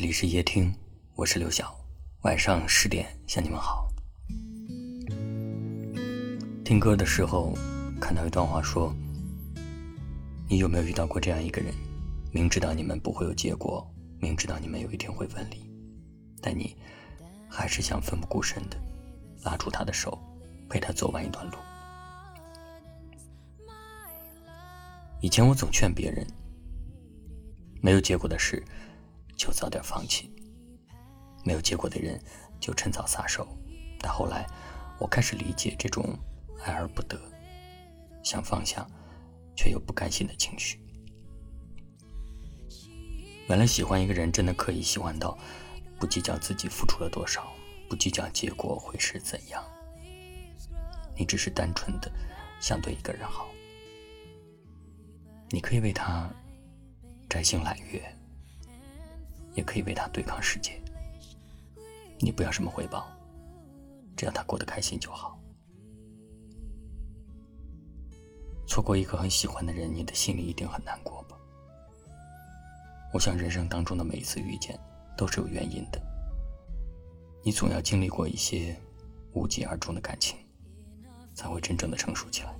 这里是夜听，我是刘晓。晚上十点向你们好。听歌的时候看到一段话说：“你有没有遇到过这样一个人？明知道你们不会有结果，明知道你们有一天会分离，但你还是想奋不顾身的拉住他的手，陪他走完一段路。”以前我总劝别人，没有结果的事就早点放弃，没有结果的人就趁早撒手。但后来，我开始理解这种爱而不得、想放下却又不甘心的情绪。原来喜欢一个人真的可以喜欢到不计较自己付出了多少，不计较结果会是怎样。你只是单纯的想对一个人好。你可以为他摘星揽月，也可以为他对抗世界。你不要什么回报，只要他过得开心就好。错过一个很喜欢的人，你的心里一定很难过吧？我想，人生当中的每一次遇见都是有原因的。你总要经历过一些无疾而终的感情，才会真正的成熟起来。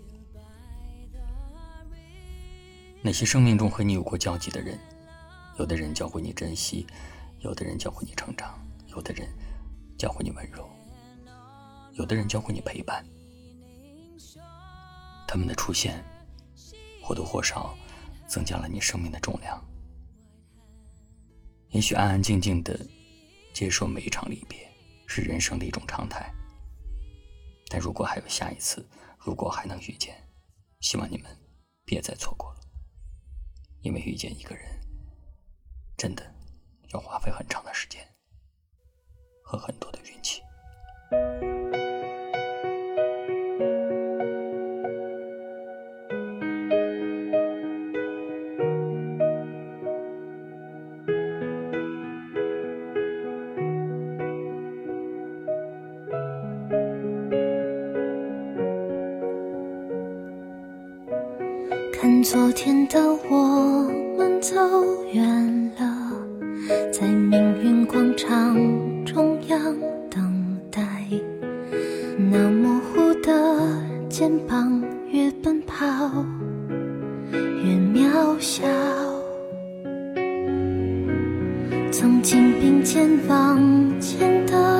那些生命中和你有过交集的人，有的人教会你珍惜，有的人教会你成长，有的人教会你温柔，有的人教会你陪伴。他们的出现，或多或少增加了你生命的重量。也许安安静静的接受每一场离别，是人生的一种常态。但如果还有下一次，如果还能遇见，希望你们别再错过了。因为遇见一个人，真的要花费很长的时间和很多的运气。看昨天的我们走远，在命运广场中央等待。那模糊的肩膀，越奔跑越渺小。曾经并肩往前的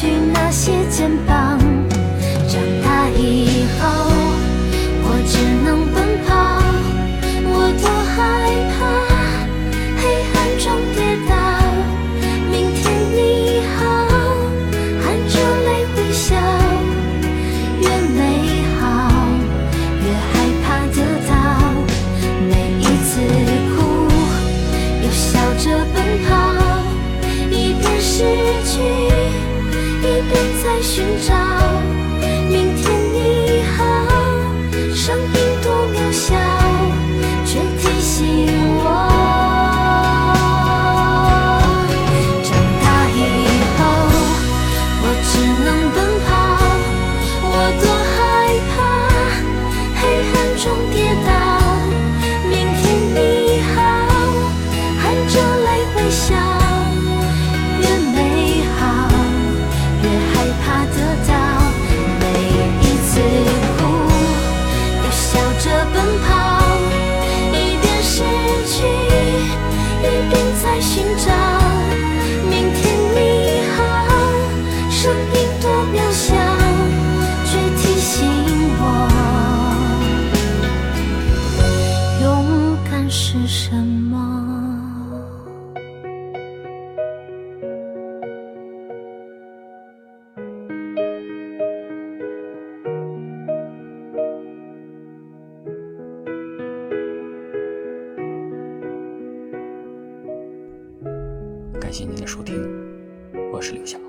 去那些肩膀。感谢您的收听，我是刘翔。